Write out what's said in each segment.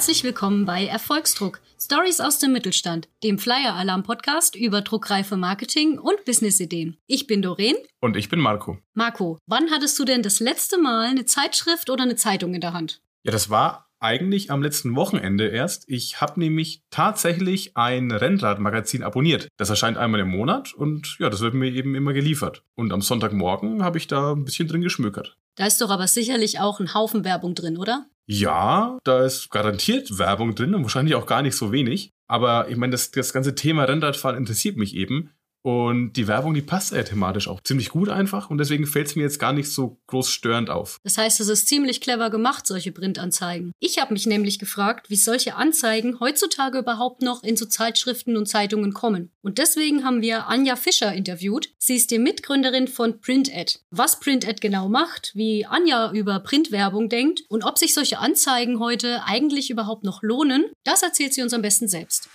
Herzlich willkommen bei Erfolgsdruck. Stories aus dem Mittelstand, dem Flyer Alarm Podcast über druckreife Marketing und Businessideen. Ich bin Doreen. Und ich bin Marco. Marco, wann hattest du denn das letzte Mal eine Zeitschrift oder eine Zeitung in der Hand? Ja, das war eigentlich am letzten Wochenende erst. Ich habe nämlich tatsächlich ein Rennradmagazin abonniert. Das erscheint einmal im Monat und ja, das wird mir eben immer geliefert. Und am Sonntagmorgen habe ich da ein bisschen drin geschmökert. Da ist doch aber sicherlich auch ein Haufen Werbung drin, oder? Ja, da ist garantiert Werbung drin und wahrscheinlich auch gar nicht so wenig. Aber ich meine, das, das ganze Thema Rennradfahren interessiert mich eben. Und die Werbung, die passt ja thematisch auch ziemlich gut einfach und deswegen fällt es mir jetzt gar nicht so groß störend auf. Das heißt, es ist ziemlich clever gemacht, solche Printanzeigen. Ich habe mich nämlich gefragt, wie solche Anzeigen heutzutage überhaupt noch in so Zeitschriften und Zeitungen kommen. Und deswegen haben wir Anja Fischer interviewt. Sie ist die Mitgründerin von PrintAd. Was PrintAd genau macht, wie Anja über Printwerbung denkt und ob sich solche Anzeigen heute eigentlich überhaupt noch lohnen, das erzählt sie uns am besten selbst.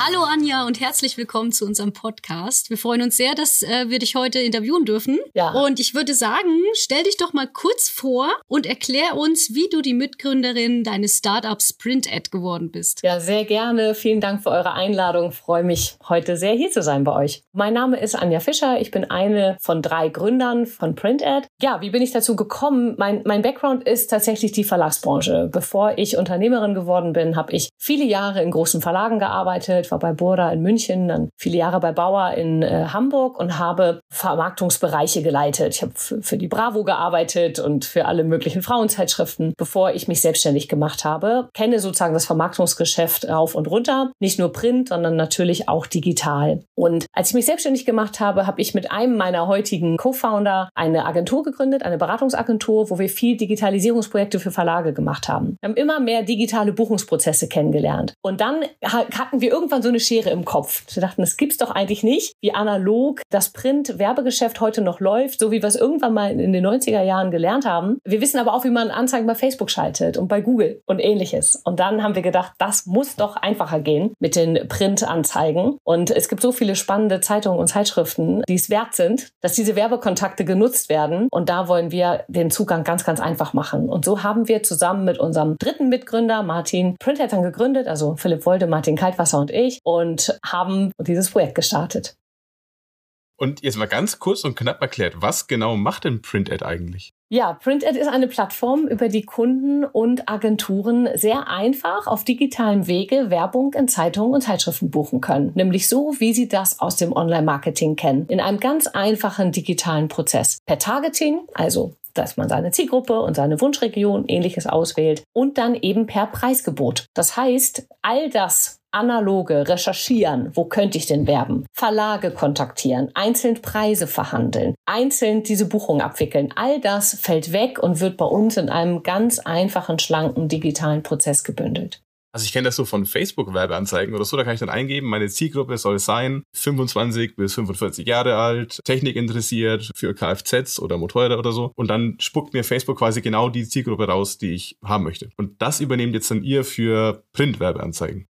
Hallo Anja und herzlich willkommen zu unserem Podcast. Wir freuen uns sehr, dass äh, wir dich heute interviewen dürfen. Ja. Und ich würde sagen, stell dich doch mal kurz vor und erklär uns, wie du die Mitgründerin deines Startups PrintAd geworden bist. Ja, sehr gerne. Vielen Dank für eure Einladung. Ich freue mich, heute sehr hier zu sein bei euch. Mein Name ist Anja Fischer. Ich bin eine von drei Gründern von PrintAd. Ja, wie bin ich dazu gekommen? Mein, mein Background ist tatsächlich die Verlagsbranche. Bevor ich Unternehmerin geworden bin, habe ich viele Jahre in großen Verlagen gearbeitet, war bei Burda in München, dann viele Jahre bei Bauer in äh, Hamburg und habe Vermarktungsbereiche geleitet. Ich habe für die Bravo gearbeitet und für alle möglichen Frauenzeitschriften, bevor ich mich selbstständig gemacht habe. Kenne sozusagen das Vermarktungsgeschäft rauf und runter, nicht nur Print, sondern natürlich auch digital. Und als ich mich selbstständig gemacht habe, habe ich mit einem meiner heutigen Co-Founder eine Agentur gegründet, eine Beratungsagentur, wo wir viel Digitalisierungsprojekte für Verlage gemacht haben. Wir haben immer mehr digitale Buchungsprozesse kennengelernt. Und dann hatten wir irgendwann so eine Schere im Kopf. Wir dachten, das gibt's doch eigentlich nicht, wie analog das Print-Werbegeschäft heute noch läuft, so wie wir es irgendwann mal in den 90er Jahren gelernt haben. Wir wissen aber auch, wie man Anzeigen bei Facebook schaltet und bei Google und ähnliches. Und dann haben wir gedacht, das muss doch einfacher gehen mit den Print-Anzeigen. Und es gibt so viele spannende Zeitungen und Zeitschriften, die es wert sind, dass diese Werbekontakte genutzt werden. Und da wollen wir den Zugang ganz, ganz einfach machen. Und so haben wir zusammen mit unserem dritten Mitgründer Martin Printhead gegründet, also Philipp Wolde, Martin Kaltwasser und ich und haben dieses Projekt gestartet. Und jetzt mal ganz kurz und knapp erklärt, was genau macht denn PrintAd eigentlich? Ja, PrintAd ist eine Plattform, über die Kunden und Agenturen sehr einfach auf digitalem Wege Werbung in Zeitungen und Zeitschriften buchen können. Nämlich so, wie sie das aus dem Online-Marketing kennen. In einem ganz einfachen digitalen Prozess. Per Targeting, also dass man seine Zielgruppe und seine Wunschregion ähnliches auswählt und dann eben per Preisgebot. Das heißt, all das analoge Recherchieren, wo könnte ich denn werben, Verlage kontaktieren, einzeln Preise verhandeln, einzeln diese Buchung abwickeln, all das fällt weg und wird bei uns in einem ganz einfachen, schlanken digitalen Prozess gebündelt. Also ich kenne das so von Facebook-Werbeanzeigen oder so, da kann ich dann eingeben, meine Zielgruppe soll sein 25 bis 45 Jahre alt, Technik interessiert für Kfz oder Motorräder oder so. Und dann spuckt mir Facebook quasi genau die Zielgruppe raus, die ich haben möchte. Und das übernehmt jetzt dann ihr für Print-Werbeanzeigen.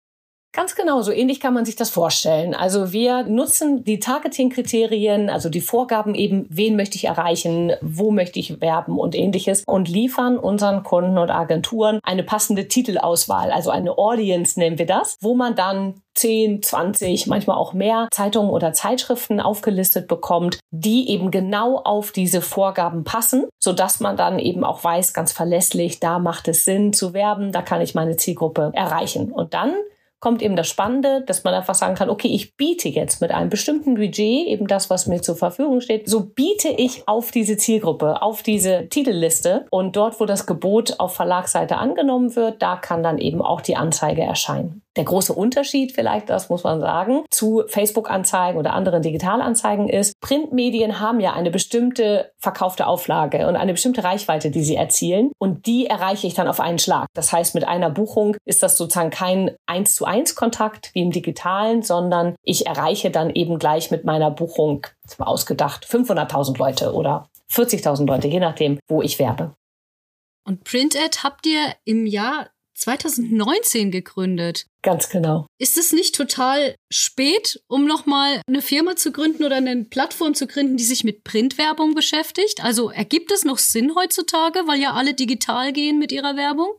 Ganz genau, so ähnlich kann man sich das vorstellen. Also wir nutzen die Targeting-Kriterien, also die Vorgaben eben, wen möchte ich erreichen, wo möchte ich werben und ähnliches und liefern unseren Kunden und Agenturen eine passende Titelauswahl, also eine Audience nennen wir das, wo man dann 10, 20, manchmal auch mehr Zeitungen oder Zeitschriften aufgelistet bekommt, die eben genau auf diese Vorgaben passen, sodass man dann eben auch weiß, ganz verlässlich, da macht es Sinn zu werben, da kann ich meine Zielgruppe erreichen. Und dann kommt eben das Spannende, dass man einfach sagen kann, okay, ich biete jetzt mit einem bestimmten Budget, eben das, was mir zur Verfügung steht, so biete ich auf diese Zielgruppe, auf diese Titelliste und dort, wo das Gebot auf Verlagsseite angenommen wird, da kann dann eben auch die Anzeige erscheinen. Der große Unterschied vielleicht, das muss man sagen, zu Facebook-Anzeigen oder anderen Digitalanzeigen ist, Printmedien haben ja eine bestimmte verkaufte Auflage und eine bestimmte Reichweite, die sie erzielen und die erreiche ich dann auf einen Schlag. Das heißt, mit einer Buchung ist das sozusagen kein 1 zu 1 Kontakt wie im digitalen, sondern ich erreiche dann eben gleich mit meiner Buchung, ausgedacht, 500.000 Leute oder 40.000 Leute, je nachdem, wo ich werbe. Und PrintAd habt ihr im Jahr 2019 gegründet. Ganz genau. Ist es nicht total spät, um nochmal eine Firma zu gründen oder eine Plattform zu gründen, die sich mit Printwerbung beschäftigt? Also ergibt es noch Sinn heutzutage, weil ja alle digital gehen mit ihrer Werbung?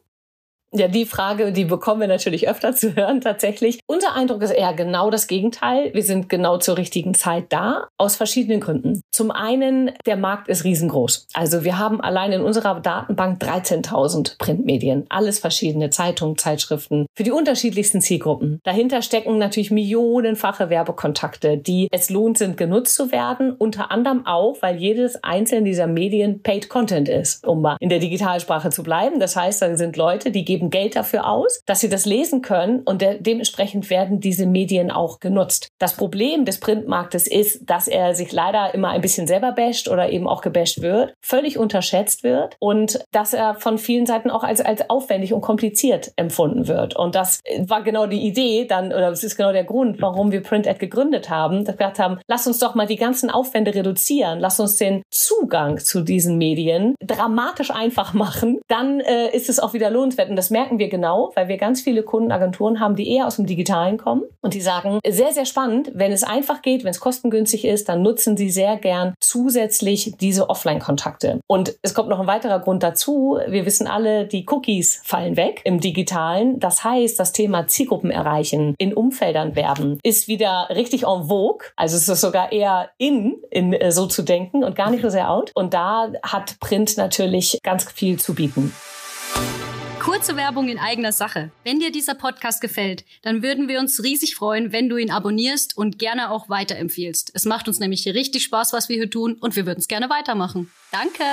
Ja, die Frage, die bekommen wir natürlich öfter zu hören tatsächlich. Unser Eindruck ist eher genau das Gegenteil. Wir sind genau zur richtigen Zeit da, aus verschiedenen Gründen. Zum einen, der Markt ist riesengroß. Also wir haben allein in unserer Datenbank 13.000 Printmedien, alles verschiedene Zeitungen, Zeitschriften für die unterschiedlichsten Zielgruppen. Dahinter stecken natürlich millionenfache Werbekontakte, die es lohnt sind, genutzt zu werden. Unter anderem auch, weil jedes einzelne dieser Medien Paid Content ist, um mal in der Digitalsprache zu bleiben. Das heißt, da sind Leute, die geben geben Geld dafür aus, dass sie das lesen können und de dementsprechend werden diese Medien auch genutzt. Das Problem des Printmarktes ist, dass er sich leider immer ein bisschen selber basht oder eben auch gebasht wird, völlig unterschätzt wird und dass er von vielen Seiten auch als, als aufwendig und kompliziert empfunden wird. Und das war genau die Idee dann, oder das ist genau der Grund, warum wir PrintAd gegründet haben, dass wir gesagt haben, lass uns doch mal die ganzen Aufwände reduzieren, lass uns den Zugang zu diesen Medien dramatisch einfach machen, dann äh, ist es auch wieder lohnenswert. Und das das merken wir genau, weil wir ganz viele Kundenagenturen haben, die eher aus dem Digitalen kommen und die sagen, sehr, sehr spannend, wenn es einfach geht, wenn es kostengünstig ist, dann nutzen sie sehr gern zusätzlich diese Offline-Kontakte. Und es kommt noch ein weiterer Grund dazu. Wir wissen alle, die Cookies fallen weg im Digitalen. Das heißt, das Thema Zielgruppen erreichen, in Umfeldern werben, ist wieder richtig en vogue. Also es ist sogar eher in, in äh, so zu denken und gar nicht so sehr out. Und da hat Print natürlich ganz viel zu bieten. Kurze Werbung in eigener Sache. Wenn dir dieser Podcast gefällt, dann würden wir uns riesig freuen, wenn du ihn abonnierst und gerne auch weiterempfiehlst. Es macht uns nämlich richtig Spaß, was wir hier tun und wir würden es gerne weitermachen. Danke!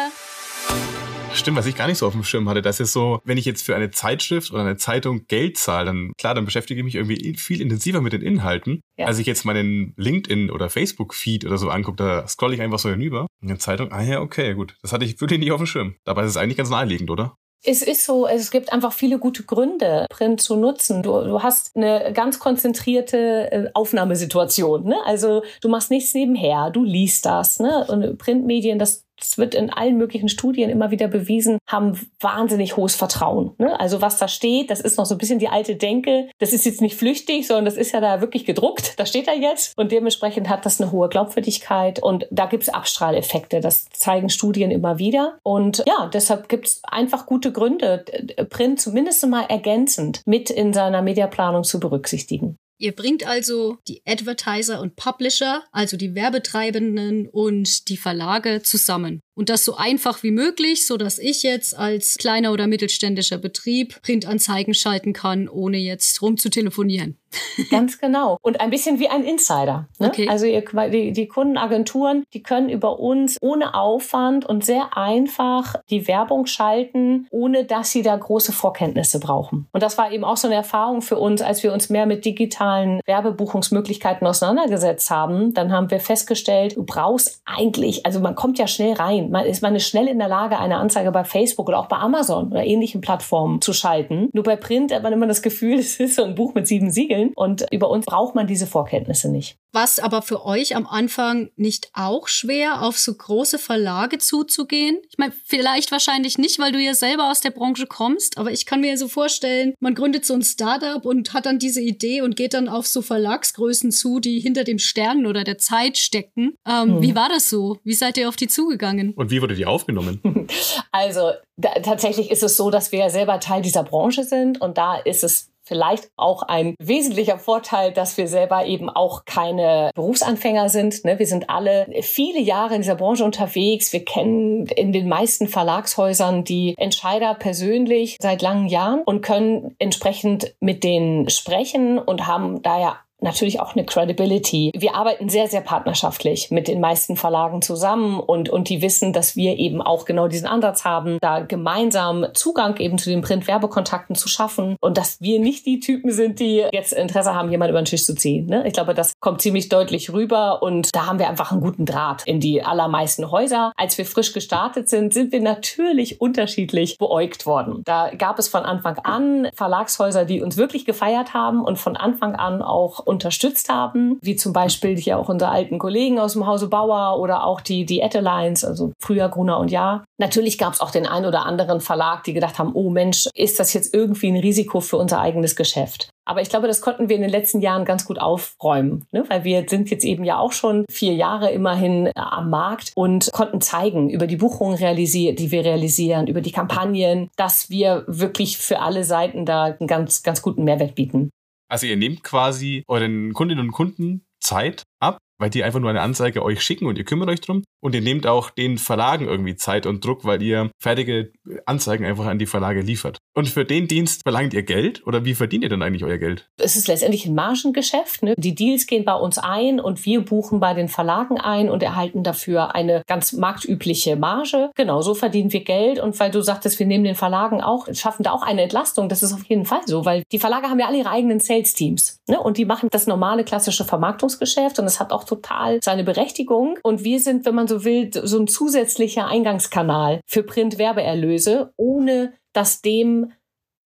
Stimmt, was ich gar nicht so auf dem Schirm hatte, das ist so, wenn ich jetzt für eine Zeitschrift oder eine Zeitung Geld zahle, dann klar, dann beschäftige ich mich irgendwie viel intensiver mit den Inhalten. Ja. Als ich jetzt meinen LinkedIn oder Facebook-Feed oder so angucke, da scrolle ich einfach so hinüber. Eine Zeitung, ah ja, okay, gut. Das hatte ich wirklich nicht auf dem Schirm. Dabei ist es eigentlich ganz naheliegend, oder? Es ist so, es gibt einfach viele gute Gründe, Print zu nutzen. Du, du hast eine ganz konzentrierte äh, Aufnahmesituation. Ne? Also du machst nichts nebenher, du liest das. Ne? Und Printmedien, das das wird in allen möglichen Studien immer wieder bewiesen, haben wahnsinnig hohes Vertrauen. Ne? Also was da steht, das ist noch so ein bisschen die alte Denke. Das ist jetzt nicht flüchtig, sondern das ist ja da wirklich gedruckt. Da steht er jetzt. Und dementsprechend hat das eine hohe Glaubwürdigkeit. Und da gibt es Abstrahleffekte. Das zeigen Studien immer wieder. Und ja, deshalb gibt es einfach gute Gründe, Print zumindest mal ergänzend mit in seiner Mediaplanung zu berücksichtigen. Ihr bringt also die Advertiser und Publisher, also die Werbetreibenden und die Verlage zusammen. Und das so einfach wie möglich, so dass ich jetzt als kleiner oder mittelständischer Betrieb Printanzeigen schalten kann, ohne jetzt rumzutelefonieren. Ganz genau. Und ein bisschen wie ein Insider. Ne? Okay. Also ihr, die, die Kundenagenturen, die können über uns ohne Aufwand und sehr einfach die Werbung schalten, ohne dass sie da große Vorkenntnisse brauchen. Und das war eben auch so eine Erfahrung für uns, als wir uns mehr mit digitalen Werbebuchungsmöglichkeiten auseinandergesetzt haben. Dann haben wir festgestellt, du brauchst eigentlich, also man kommt ja schnell rein man ist man ist schnell in der Lage, eine Anzeige bei Facebook oder auch bei Amazon oder ähnlichen Plattformen zu schalten. Nur bei Print hat man immer das Gefühl, es ist so ein Buch mit sieben Siegeln und über uns braucht man diese Vorkenntnisse nicht. Was aber für euch am Anfang nicht auch schwer, auf so große Verlage zuzugehen? Ich meine, vielleicht wahrscheinlich nicht, weil du ja selber aus der Branche kommst, aber ich kann mir so vorstellen, man gründet so ein Startup und hat dann diese Idee und geht dann auf so Verlagsgrößen zu, die hinter dem Stern oder der Zeit stecken. Ähm, mhm. Wie war das so? Wie seid ihr auf die zugegangen? Und wie wurde die aufgenommen? Also da, tatsächlich ist es so, dass wir ja selber Teil dieser Branche sind und da ist es vielleicht auch ein wesentlicher Vorteil, dass wir selber eben auch keine Berufsanfänger sind. Ne? Wir sind alle viele Jahre in dieser Branche unterwegs. Wir kennen in den meisten Verlagshäusern die Entscheider persönlich seit langen Jahren und können entsprechend mit denen sprechen und haben daher natürlich auch eine Credibility. Wir arbeiten sehr, sehr partnerschaftlich mit den meisten Verlagen zusammen und, und die wissen, dass wir eben auch genau diesen Ansatz haben, da gemeinsam Zugang eben zu den Print-Werbekontakten zu schaffen und dass wir nicht die Typen sind, die jetzt Interesse haben, jemanden über den Tisch zu ziehen. Ne? Ich glaube, das kommt ziemlich deutlich rüber und da haben wir einfach einen guten Draht in die allermeisten Häuser. Als wir frisch gestartet sind, sind wir natürlich unterschiedlich beäugt worden. Da gab es von Anfang an Verlagshäuser, die uns wirklich gefeiert haben und von Anfang an auch unterstützt haben, wie zum Beispiel hier auch unsere alten Kollegen aus dem Hause Bauer oder auch die, die Ettelines, also früher Gruner und Ja. Natürlich gab es auch den einen oder anderen Verlag, die gedacht haben, oh Mensch, ist das jetzt irgendwie ein Risiko für unser eigenes Geschäft? Aber ich glaube, das konnten wir in den letzten Jahren ganz gut aufräumen, ne? weil wir sind jetzt eben ja auch schon vier Jahre immerhin äh, am Markt und konnten zeigen über die Buchungen realisiert, die wir realisieren, über die Kampagnen, dass wir wirklich für alle Seiten da einen ganz, ganz guten Mehrwert bieten. Also ihr nehmt quasi euren Kundinnen und Kunden Zeit ab, weil die einfach nur eine Anzeige euch schicken und ihr kümmert euch drum. Und ihr nehmt auch den Verlagen irgendwie Zeit und Druck, weil ihr fertige Anzeigen einfach an die Verlage liefert. Und für den Dienst verlangt ihr Geld oder wie verdient ihr denn eigentlich euer Geld? Es ist letztendlich ein Margengeschäft. Ne? Die Deals gehen bei uns ein und wir buchen bei den Verlagen ein und erhalten dafür eine ganz marktübliche Marge. Genau, so verdienen wir Geld. Und weil du sagtest, wir nehmen den Verlagen auch, schaffen da auch eine Entlastung, das ist auf jeden Fall so, weil die Verlage haben ja alle ihre eigenen Sales-Teams. Ne? Und die machen das normale klassische Vermarktungsgeschäft und es hat auch total seine Berechtigung. Und wir sind, wenn man so will, so ein zusätzlicher Eingangskanal für Print-Werbeerlöse, ohne dass dem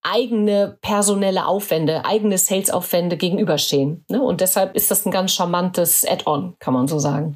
eigene personelle Aufwände, eigene Sales-Aufwände gegenüberstehen. Ne? Und deshalb ist das ein ganz charmantes Add-on, kann man so sagen.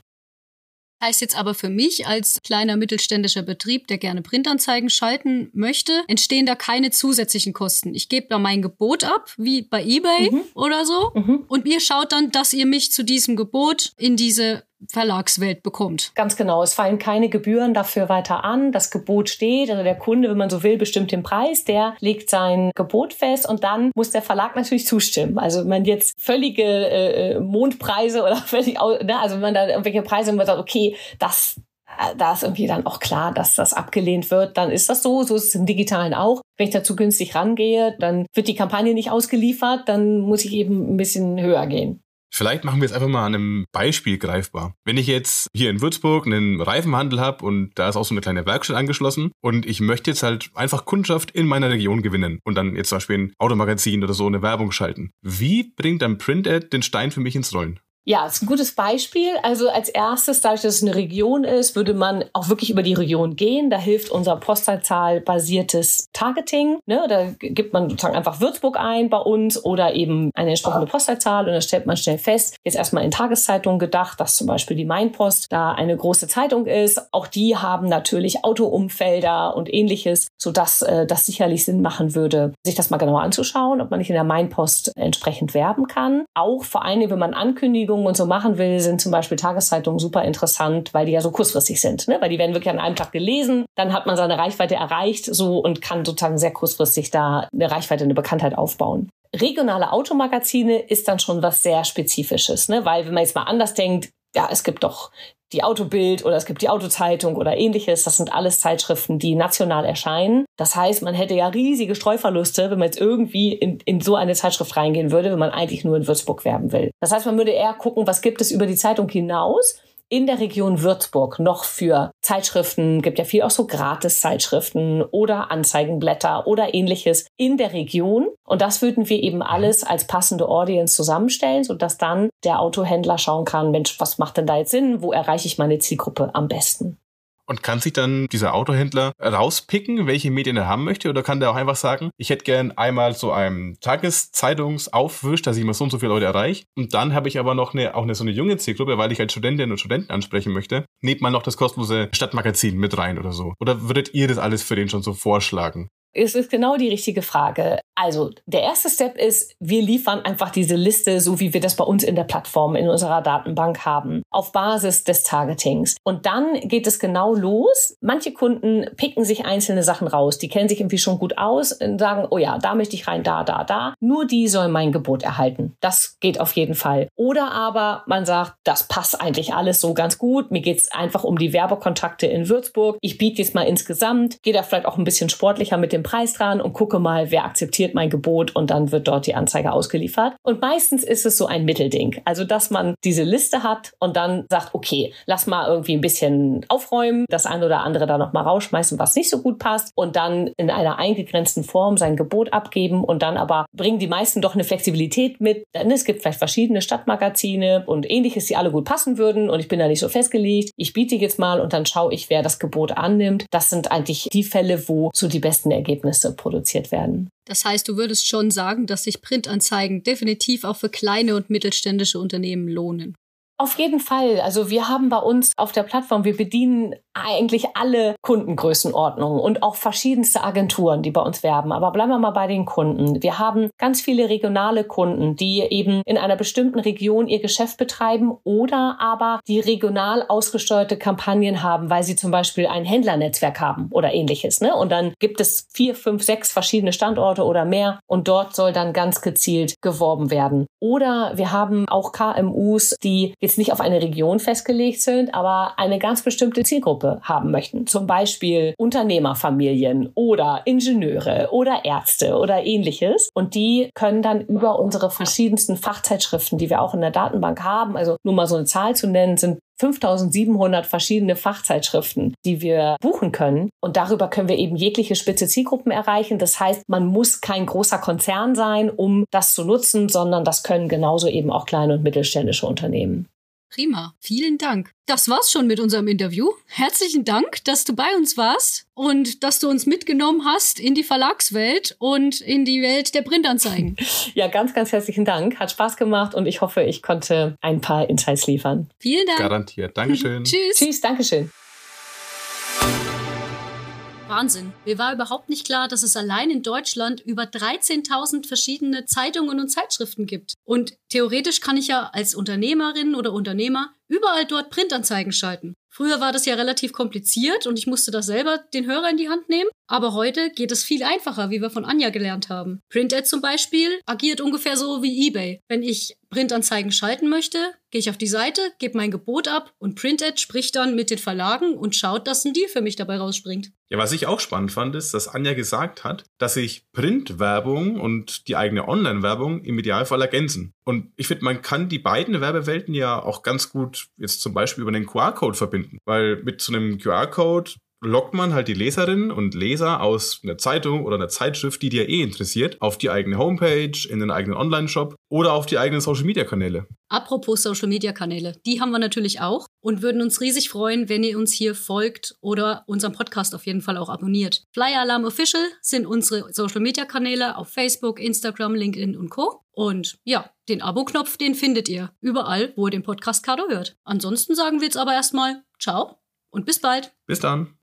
Heißt jetzt aber für mich als kleiner mittelständischer Betrieb, der gerne Printanzeigen schalten möchte, entstehen da keine zusätzlichen Kosten. Ich gebe da mein Gebot ab, wie bei eBay mhm. oder so. Mhm. Und ihr schaut dann, dass ihr mich zu diesem Gebot in diese Verlagswelt bekommt. Ganz genau. Es fallen keine Gebühren dafür weiter an. Das Gebot steht. Also der Kunde, wenn man so will, bestimmt den Preis. Der legt sein Gebot fest und dann muss der Verlag natürlich zustimmen. Also wenn man jetzt völlige äh, Mondpreise oder völlig, ne, also wenn man da irgendwelche Preise, wenn man sagt, okay, das äh, da ist irgendwie dann auch klar, dass das abgelehnt wird, dann ist das so. So ist es im Digitalen auch. Wenn ich dazu günstig rangehe, dann wird die Kampagne nicht ausgeliefert, dann muss ich eben ein bisschen höher gehen. Vielleicht machen wir es einfach mal an einem Beispiel greifbar. Wenn ich jetzt hier in Würzburg einen Reifenhandel habe und da ist auch so eine kleine Werkstatt angeschlossen und ich möchte jetzt halt einfach Kundschaft in meiner Region gewinnen und dann jetzt zum Beispiel ein Automagazin oder so eine Werbung schalten. Wie bringt dann Print-Ad den Stein für mich ins Rollen? Ja, ist ein gutes Beispiel. Also als erstes, dadurch, dass es eine Region ist, würde man auch wirklich über die Region gehen. Da hilft unser Postleitzahl-basiertes Targeting. Ne? Da gibt man sozusagen einfach Würzburg ein bei uns oder eben eine entsprechende Postleitzahl und dann stellt man schnell fest, jetzt erstmal in Tageszeitungen gedacht, dass zum Beispiel die Mainpost da eine große Zeitung ist. Auch die haben natürlich Autoumfelder und ähnliches, sodass äh, das sicherlich Sinn machen würde, sich das mal genauer anzuschauen, ob man nicht in der Mainpost entsprechend werben kann. Auch vor allem, wenn man Ankündigungen Ankündigungen und so machen will, sind zum Beispiel Tageszeitungen super interessant, weil die ja so kurzfristig sind. Ne? Weil die werden wirklich an einem Tag gelesen, dann hat man seine Reichweite erreicht so und kann sozusagen sehr kurzfristig da eine Reichweite, eine Bekanntheit aufbauen. Regionale Automagazine ist dann schon was sehr Spezifisches, ne? weil wenn man jetzt mal anders denkt, ja, es gibt doch die Autobild oder es gibt die Autozeitung oder ähnliches. Das sind alles Zeitschriften, die national erscheinen. Das heißt, man hätte ja riesige Streuverluste, wenn man jetzt irgendwie in, in so eine Zeitschrift reingehen würde, wenn man eigentlich nur in Würzburg werben will. Das heißt, man würde eher gucken, was gibt es über die Zeitung hinaus in der Region Würzburg noch für Zeitschriften, gibt ja viel auch so Gratis-Zeitschriften oder Anzeigenblätter oder ähnliches in der Region. Und das würden wir eben alles als passende Audience zusammenstellen, sodass dann der Autohändler schauen kann, Mensch, was macht denn da jetzt Sinn? Wo erreiche ich meine Zielgruppe am besten? Und kann sich dann dieser Autohändler rauspicken, welche Medien er haben möchte? Oder kann der auch einfach sagen, ich hätte gern einmal so einen Tageszeitungsaufwisch, dass ich mal so und so viele Leute erreiche. Und dann habe ich aber noch eine, auch eine so eine junge Zielgruppe, weil ich als Studentinnen und Studenten ansprechen möchte. Nehmt mal noch das kostenlose Stadtmagazin mit rein oder so. Oder würdet ihr das alles für den schon so vorschlagen? Es ist genau die richtige Frage. Also der erste Step ist, wir liefern einfach diese Liste, so wie wir das bei uns in der Plattform, in unserer Datenbank haben, auf Basis des Targetings. Und dann geht es genau los. Manche Kunden picken sich einzelne Sachen raus. Die kennen sich irgendwie schon gut aus und sagen, oh ja, da möchte ich rein, da, da, da. Nur die sollen mein Gebot erhalten. Das geht auf jeden Fall. Oder aber man sagt, das passt eigentlich alles so ganz gut. Mir geht es einfach um die Werbekontakte in Würzburg. Ich biete jetzt mal insgesamt, gehe da vielleicht auch ein bisschen sportlicher mit dem Preis dran und gucke mal, wer akzeptiert mein Gebot und dann wird dort die Anzeige ausgeliefert. Und meistens ist es so ein Mittelding. Also, dass man diese Liste hat und dann sagt, okay, lass mal irgendwie ein bisschen aufräumen, das eine oder andere da nochmal rausschmeißen, was nicht so gut passt und dann in einer eingegrenzten Form sein Gebot abgeben und dann aber bringen die meisten doch eine Flexibilität mit. Denn es gibt vielleicht verschiedene Stadtmagazine und ähnliches, die alle gut passen würden und ich bin da nicht so festgelegt. Ich biete jetzt mal und dann schaue ich, wer das Gebot annimmt. Das sind eigentlich die Fälle, wo so die besten Ergebnisse Ergebnisse produziert werden. Das heißt, du würdest schon sagen, dass sich Printanzeigen definitiv auch für kleine und mittelständische Unternehmen lohnen. Auf jeden Fall. Also wir haben bei uns auf der Plattform, wir bedienen eigentlich alle Kundengrößenordnungen und auch verschiedenste Agenturen, die bei uns werben. Aber bleiben wir mal bei den Kunden. Wir haben ganz viele regionale Kunden, die eben in einer bestimmten Region ihr Geschäft betreiben oder aber die regional ausgesteuerte Kampagnen haben, weil sie zum Beispiel ein Händlernetzwerk haben oder ähnliches. Ne? Und dann gibt es vier, fünf, sechs verschiedene Standorte oder mehr und dort soll dann ganz gezielt geworben werden. Oder wir haben auch KMUs, die jetzt nicht auf eine Region festgelegt sind, aber eine ganz bestimmte Zielgruppe haben möchten. Zum Beispiel Unternehmerfamilien oder Ingenieure oder Ärzte oder ähnliches. Und die können dann über unsere verschiedensten Fachzeitschriften, die wir auch in der Datenbank haben, also nur mal so eine Zahl zu nennen, sind 5700 verschiedene Fachzeitschriften, die wir buchen können. Und darüber können wir eben jegliche spitze Zielgruppen erreichen. Das heißt, man muss kein großer Konzern sein, um das zu nutzen, sondern das können genauso eben auch kleine und mittelständische Unternehmen. Prima, vielen Dank. Das war's schon mit unserem Interview. Herzlichen Dank, dass du bei uns warst und dass du uns mitgenommen hast in die Verlagswelt und in die Welt der Printanzeigen. Ja, ganz, ganz herzlichen Dank. Hat Spaß gemacht und ich hoffe, ich konnte ein paar Insights liefern. Vielen Dank. Garantiert. Dankeschön. Tschüss. Tschüss, Dankeschön. Wahnsinn. Mir war überhaupt nicht klar, dass es allein in Deutschland über 13.000 verschiedene Zeitungen und Zeitschriften gibt. Und theoretisch kann ich ja als Unternehmerin oder Unternehmer überall dort Printanzeigen schalten. Früher war das ja relativ kompliziert und ich musste da selber den Hörer in die Hand nehmen. Aber heute geht es viel einfacher, wie wir von Anja gelernt haben. Printed zum Beispiel agiert ungefähr so wie eBay. Wenn ich Printanzeigen schalten möchte, gehe ich auf die Seite, gebe mein Gebot ab und Printed spricht dann mit den Verlagen und schaut, dass ein Deal für mich dabei rausspringt. Ja, was ich auch spannend fand, ist, dass Anja gesagt hat, dass sich Printwerbung und die eigene Online-Werbung im Idealfall ergänzen. Und ich finde, man kann die beiden Werbewelten ja auch ganz gut jetzt zum Beispiel über den QR-Code verbinden. Weil mit so einem QR-Code lockt man halt die Leserinnen und Leser aus einer Zeitung oder einer Zeitschrift, die dir eh interessiert, auf die eigene Homepage, in den eigenen Online-Shop oder auf die eigenen Social-Media-Kanäle. Apropos Social-Media-Kanäle, die haben wir natürlich auch und würden uns riesig freuen, wenn ihr uns hier folgt oder unseren Podcast auf jeden Fall auch abonniert. Flyer Alarm Official sind unsere Social-Media-Kanäle auf Facebook, Instagram, LinkedIn und Co. Und ja, den Abo-Knopf, den findet ihr überall, wo ihr den Podcast Cardo hört. Ansonsten sagen wir jetzt aber erstmal Ciao und bis bald. Bis dann.